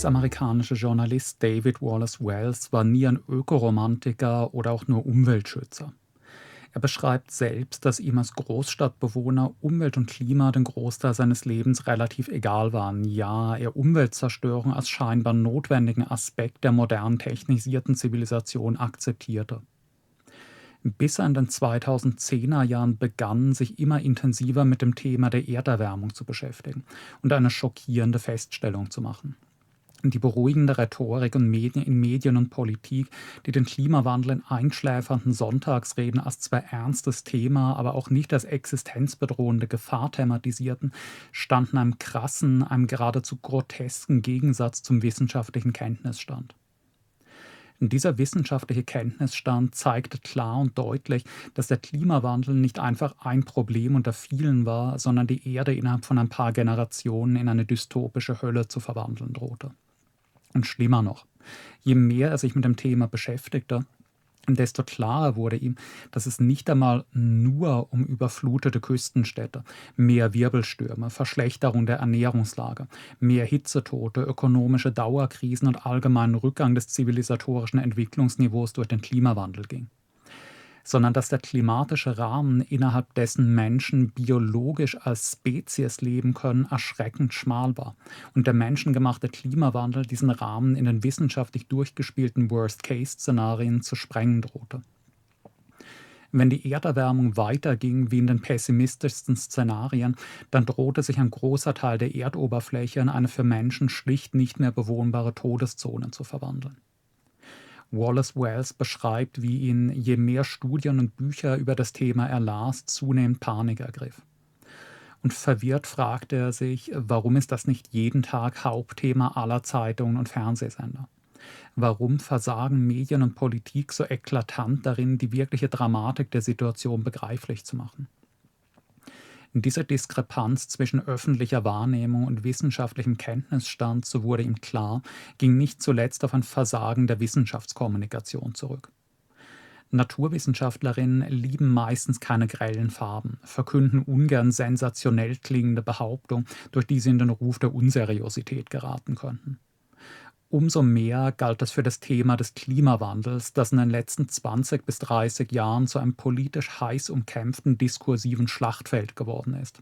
US-amerikanische Journalist David Wallace Wells war nie ein Ökoromantiker oder auch nur Umweltschützer. Er beschreibt selbst, dass ihm als Großstadtbewohner Umwelt und Klima den Großteil seines Lebens relativ egal waren. Ja, er Umweltzerstörung als scheinbar notwendigen Aspekt der modern technisierten Zivilisation akzeptierte. Bis er in den 2010er Jahren begann, sich immer intensiver mit dem Thema der Erderwärmung zu beschäftigen und eine schockierende Feststellung zu machen die beruhigende Rhetorik und Medien, in Medien und Politik, die den Klimawandel in einschläfernden Sonntagsreden als zwar ernstes Thema, aber auch nicht als existenzbedrohende Gefahr thematisierten, standen einem krassen, einem geradezu grotesken Gegensatz zum wissenschaftlichen Kenntnisstand. Dieser wissenschaftliche Kenntnisstand zeigte klar und deutlich, dass der Klimawandel nicht einfach ein Problem unter vielen war, sondern die Erde innerhalb von ein paar Generationen in eine dystopische Hölle zu verwandeln drohte. Und schlimmer noch, je mehr er sich mit dem Thema beschäftigte, desto klarer wurde ihm, dass es nicht einmal nur um überflutete Küstenstädte, mehr Wirbelstürme, Verschlechterung der Ernährungslage, mehr Hitzetote, ökonomische Dauerkrisen und allgemeinen Rückgang des zivilisatorischen Entwicklungsniveaus durch den Klimawandel ging sondern dass der klimatische Rahmen, innerhalb dessen Menschen biologisch als Spezies leben können, erschreckend schmal war und der menschengemachte Klimawandel diesen Rahmen in den wissenschaftlich durchgespielten Worst-Case-Szenarien zu sprengen drohte. Wenn die Erderwärmung weiterging wie in den pessimistischsten Szenarien, dann drohte sich ein großer Teil der Erdoberfläche in eine für Menschen schlicht nicht mehr bewohnbare Todeszone zu verwandeln. Wallace Wells beschreibt, wie ihn, je mehr Studien und Bücher über das Thema er las, zunehmend Panik ergriff. Und verwirrt fragte er sich, warum ist das nicht jeden Tag Hauptthema aller Zeitungen und Fernsehsender? Warum versagen Medien und Politik so eklatant darin, die wirkliche Dramatik der Situation begreiflich zu machen? In dieser Diskrepanz zwischen öffentlicher Wahrnehmung und wissenschaftlichem Kenntnisstand, so wurde ihm klar, ging nicht zuletzt auf ein Versagen der Wissenschaftskommunikation zurück. Naturwissenschaftlerinnen lieben meistens keine grellen Farben, verkünden ungern sensationell klingende Behauptungen, durch die sie in den Ruf der Unseriosität geraten könnten. Umso mehr galt das für das Thema des Klimawandels, das in den letzten 20 bis 30 Jahren zu einem politisch heiß umkämpften diskursiven Schlachtfeld geworden ist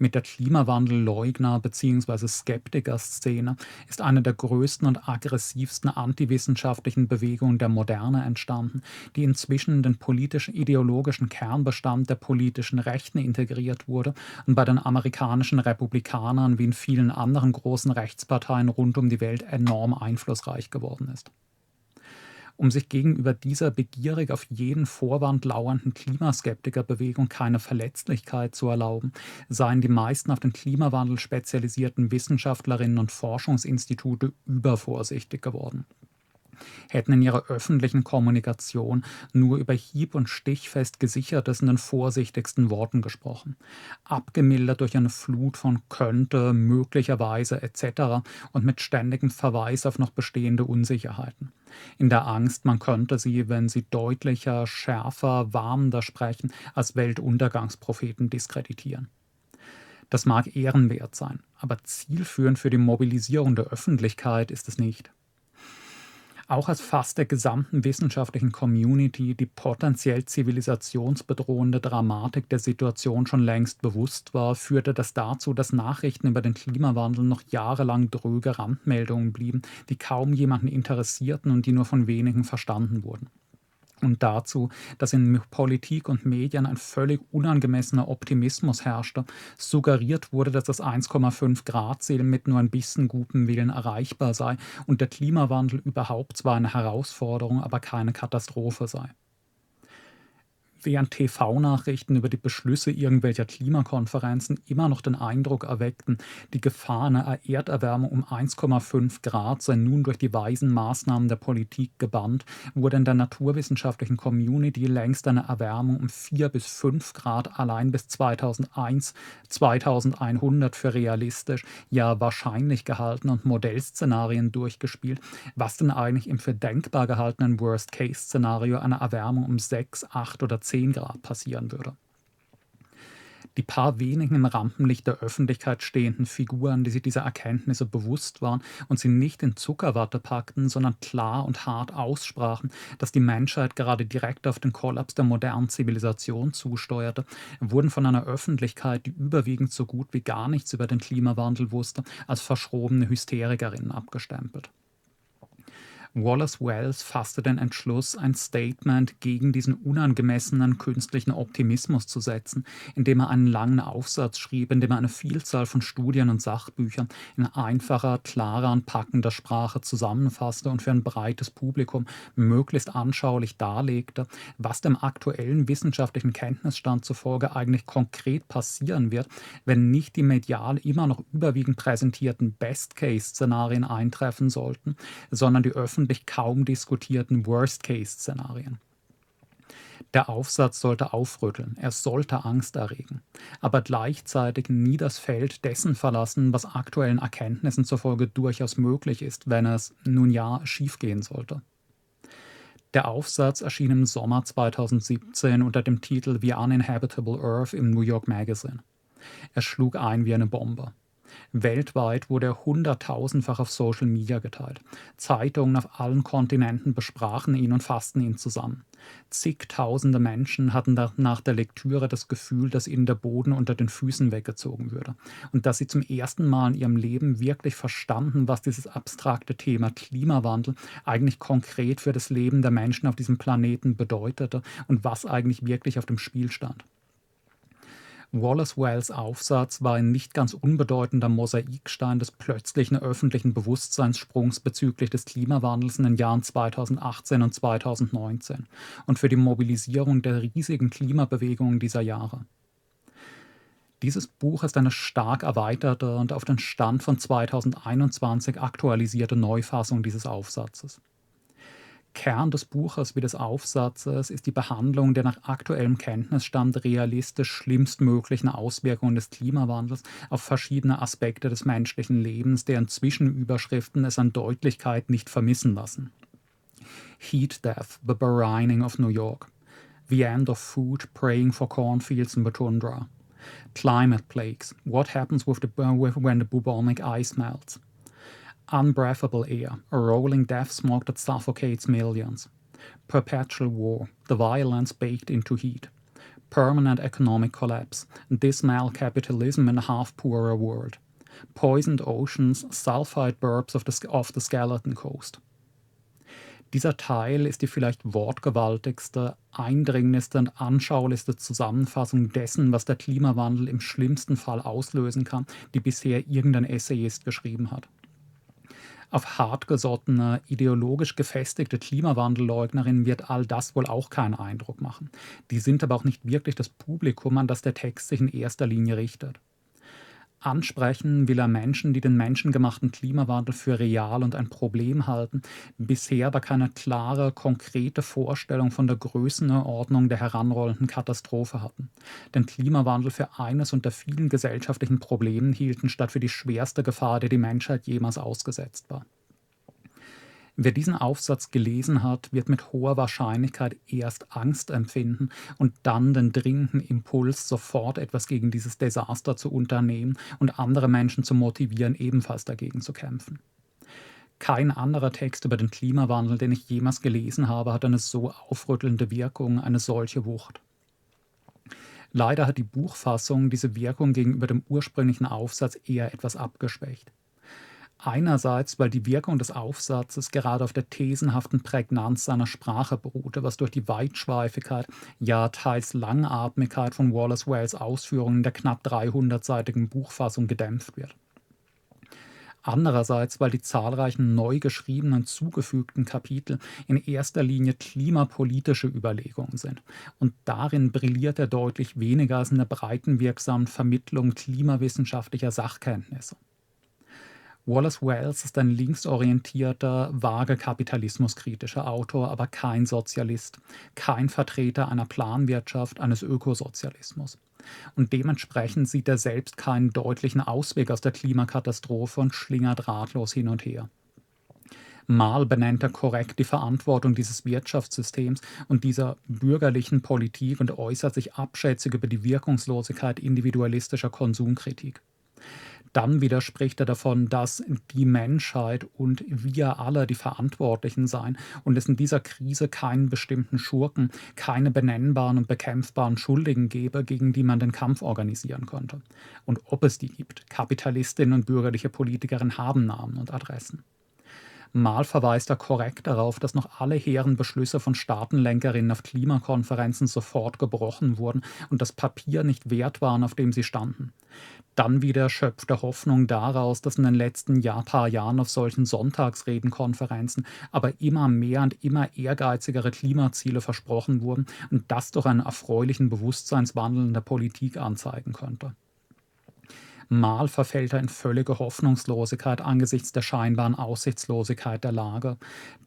mit der Klimawandelleugner- bzw. Skeptiker-Szene ist eine der größten und aggressivsten antiwissenschaftlichen Bewegungen der Moderne entstanden, die inzwischen in den politisch-ideologischen Kernbestand der politischen Rechten integriert wurde und bei den amerikanischen Republikanern wie in vielen anderen großen Rechtsparteien rund um die Welt enorm einflussreich geworden ist um sich gegenüber dieser begierig auf jeden Vorwand lauernden Klimaskeptikerbewegung keine Verletzlichkeit zu erlauben, seien die meisten auf den Klimawandel spezialisierten Wissenschaftlerinnen und Forschungsinstitute übervorsichtig geworden hätten in ihrer öffentlichen Kommunikation nur über hieb- und stichfest gesichertes in den vorsichtigsten Worten gesprochen, abgemildert durch eine Flut von könnte, möglicherweise etc. und mit ständigem Verweis auf noch bestehende Unsicherheiten. In der Angst, man könnte sie, wenn sie deutlicher, schärfer, warmender sprechen, als Weltuntergangspropheten diskreditieren. Das mag ehrenwert sein, aber zielführend für die Mobilisierung der Öffentlichkeit ist es nicht auch als fast der gesamten wissenschaftlichen Community die potenziell zivilisationsbedrohende Dramatik der Situation schon längst bewusst war, führte das dazu, dass Nachrichten über den Klimawandel noch jahrelang dröge Randmeldungen blieben, die kaum jemanden interessierten und die nur von wenigen verstanden wurden und dazu, dass in Politik und Medien ein völlig unangemessener Optimismus herrschte, suggeriert wurde, dass das 1,5 Grad Ziel mit nur ein bisschen gutem Willen erreichbar sei und der Klimawandel überhaupt zwar eine Herausforderung, aber keine Katastrophe sei während TV-Nachrichten über die Beschlüsse irgendwelcher Klimakonferenzen immer noch den Eindruck erweckten, die Gefahr einer Erderwärmung um 1,5 Grad sei nun durch die weisen Maßnahmen der Politik gebannt, wurde in der naturwissenschaftlichen Community längst eine Erwärmung um 4 bis 5 Grad allein bis 2001, 2100 für realistisch, ja wahrscheinlich gehalten und Modellszenarien durchgespielt, was denn eigentlich im für denkbar gehaltenen Worst-Case-Szenario eine Erwärmung um 6, 8 oder 10 10 Grad passieren würde. Die paar wenigen im Rampenlicht der Öffentlichkeit stehenden Figuren, die sich dieser Erkenntnisse bewusst waren und sie nicht in Zuckerwatte packten, sondern klar und hart aussprachen, dass die Menschheit gerade direkt auf den Kollaps der modernen Zivilisation zusteuerte, wurden von einer Öffentlichkeit, die überwiegend so gut wie gar nichts über den Klimawandel wusste, als verschrobene Hysterikerinnen abgestempelt. Wallace Wells fasste den Entschluss, ein Statement gegen diesen unangemessenen künstlichen Optimismus zu setzen, indem er einen langen Aufsatz schrieb, in dem er eine Vielzahl von Studien und Sachbüchern in einfacher, klarer und packender Sprache zusammenfasste und für ein breites Publikum möglichst anschaulich darlegte, was dem aktuellen wissenschaftlichen Kenntnisstand zufolge eigentlich konkret passieren wird, wenn nicht die medial immer noch überwiegend präsentierten Best-Case-Szenarien eintreffen sollten, sondern die öffentliche öffentlich kaum diskutierten Worst-Case-Szenarien. Der Aufsatz sollte aufrütteln, er sollte Angst erregen, aber gleichzeitig nie das Feld dessen verlassen, was aktuellen Erkenntnissen zufolge durchaus möglich ist, wenn es, nun ja, schiefgehen sollte. Der Aufsatz erschien im Sommer 2017 unter dem Titel The Uninhabitable Earth im New York Magazine. Er schlug ein wie eine Bombe. Weltweit wurde er hunderttausendfach auf Social Media geteilt. Zeitungen auf allen Kontinenten besprachen ihn und fassten ihn zusammen. Zigtausende Menschen hatten nach der Lektüre das Gefühl, dass ihnen der Boden unter den Füßen weggezogen würde und dass sie zum ersten Mal in ihrem Leben wirklich verstanden, was dieses abstrakte Thema Klimawandel eigentlich konkret für das Leben der Menschen auf diesem Planeten bedeutete und was eigentlich wirklich auf dem Spiel stand. Wallace Wells Aufsatz war ein nicht ganz unbedeutender Mosaikstein des plötzlichen öffentlichen Bewusstseinssprungs bezüglich des Klimawandels in den Jahren 2018 und 2019 und für die Mobilisierung der riesigen Klimabewegungen dieser Jahre. Dieses Buch ist eine stark erweiterte und auf den Stand von 2021 aktualisierte Neufassung dieses Aufsatzes. Kern des Buches wie des Aufsatzes ist die Behandlung der nach aktuellem Kenntnisstand realistisch schlimmstmöglichen Auswirkungen des Klimawandels auf verschiedene Aspekte des menschlichen Lebens, deren Zwischenüberschriften es an Deutlichkeit nicht vermissen lassen. Heat Death, The Burining of New York. The End of Food, Praying for Cornfields in the Tundra. Climate Plagues, What Happens with the, when the bubonic ice melts. Unbreathable air, a rolling death smoke that suffocates millions. Perpetual war, the violence baked into heat. Permanent economic collapse, dismal capitalism in a half poorer world. Poisoned oceans, sulfide burbs of the, off the skeleton coast. Dieser Teil ist die vielleicht wortgewaltigste, eindringlichste und anschaulichste Zusammenfassung dessen, was der Klimawandel im schlimmsten Fall auslösen kann, die bisher irgendein Essayist geschrieben hat auf hartgesottene, ideologisch gefestigte Klimawandelleugnerin wird all das wohl auch keinen Eindruck machen. Die sind aber auch nicht wirklich das Publikum, an das der Text sich in erster Linie richtet. Ansprechen will er Menschen, die den menschengemachten Klimawandel für real und ein Problem halten, bisher aber keine klare, konkrete Vorstellung von der Größenordnung der heranrollenden Katastrophe hatten. Den Klimawandel für eines unter vielen gesellschaftlichen Problemen hielten, statt für die schwerste Gefahr, der die Menschheit jemals ausgesetzt war. Wer diesen Aufsatz gelesen hat, wird mit hoher Wahrscheinlichkeit erst Angst empfinden und dann den dringenden Impuls, sofort etwas gegen dieses Desaster zu unternehmen und andere Menschen zu motivieren, ebenfalls dagegen zu kämpfen. Kein anderer Text über den Klimawandel, den ich jemals gelesen habe, hat eine so aufrüttelnde Wirkung, eine solche Wucht. Leider hat die Buchfassung diese Wirkung gegenüber dem ursprünglichen Aufsatz eher etwas abgeschwächt. Einerseits, weil die Wirkung des Aufsatzes gerade auf der thesenhaften Prägnanz seiner Sprache beruhte, was durch die Weitschweifigkeit, ja teils Langatmigkeit von Wallace Wells Ausführungen der knapp 300-seitigen Buchfassung gedämpft wird. Andererseits, weil die zahlreichen neu geschriebenen zugefügten Kapitel in erster Linie klimapolitische Überlegungen sind. Und darin brilliert er deutlich weniger als in der breitenwirksamen Vermittlung klimawissenschaftlicher Sachkenntnisse. Wallace Wells ist ein linksorientierter, vage kapitalismuskritischer Autor, aber kein Sozialist, kein Vertreter einer Planwirtschaft, eines Ökosozialismus. Und dementsprechend sieht er selbst keinen deutlichen Ausweg aus der Klimakatastrophe und schlingert ratlos hin und her. Mal benennt er korrekt die Verantwortung dieses Wirtschaftssystems und dieser bürgerlichen Politik und äußert sich abschätzig über die Wirkungslosigkeit individualistischer Konsumkritik. Dann widerspricht er davon, dass die Menschheit und wir alle die Verantwortlichen seien und es in dieser Krise keinen bestimmten Schurken, keine benennbaren und bekämpfbaren Schuldigen gebe, gegen die man den Kampf organisieren könnte. Und ob es die gibt, Kapitalistinnen und bürgerliche Politikerinnen haben Namen und Adressen. Mal verweist er korrekt darauf, dass noch alle hehren Beschlüsse von Staatenlenkerinnen auf Klimakonferenzen sofort gebrochen wurden und das Papier nicht wert waren, auf dem sie standen. Dann wieder schöpft er Hoffnung daraus, dass in den letzten Jahr, paar Jahren auf solchen Sonntagsredenkonferenzen aber immer mehr und immer ehrgeizigere Klimaziele versprochen wurden und das durch einen erfreulichen Bewusstseinswandel in der Politik anzeigen könnte. Mal verfällt er in völlige Hoffnungslosigkeit angesichts der scheinbaren Aussichtslosigkeit der Lage.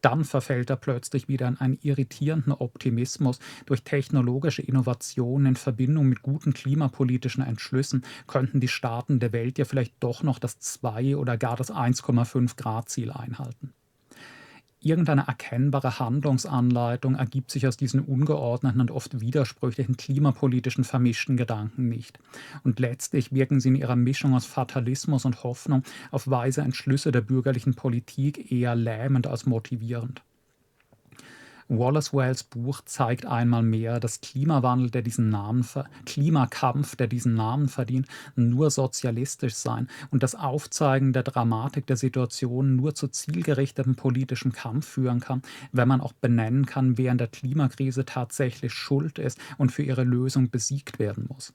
Dann verfällt er plötzlich wieder in einen irritierenden Optimismus. Durch technologische Innovationen in Verbindung mit guten klimapolitischen Entschlüssen könnten die Staaten der Welt ja vielleicht doch noch das 2 oder gar das 1,5 Grad Ziel einhalten. Irgendeine erkennbare Handlungsanleitung ergibt sich aus diesen ungeordneten und oft widersprüchlichen klimapolitischen vermischten Gedanken nicht. Und letztlich wirken sie in ihrer Mischung aus Fatalismus und Hoffnung auf weise Entschlüsse der bürgerlichen Politik eher lähmend als motivierend. Wallace Wells Buch zeigt einmal mehr, dass Klimawandel, der diesen Namen Klimakampf, der diesen Namen verdient, nur sozialistisch sein und das Aufzeigen der Dramatik der Situation nur zu zielgerichtetem politischem Kampf führen kann, wenn man auch benennen kann, wer in der Klimakrise tatsächlich schuld ist und für ihre Lösung besiegt werden muss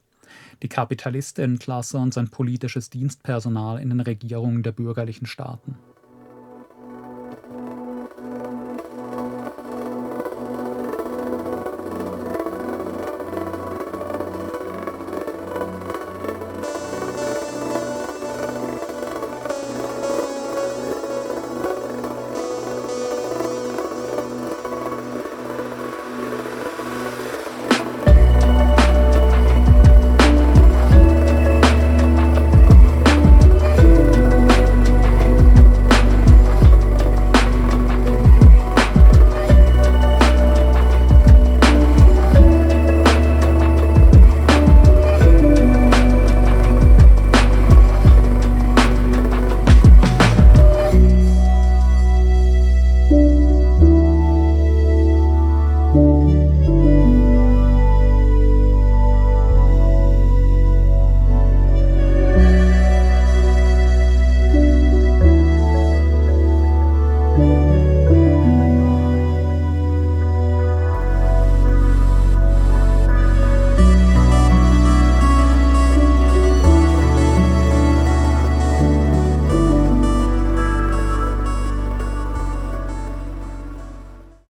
die Kapitalistinnenklasse und sein politisches Dienstpersonal in den Regierungen der bürgerlichen Staaten.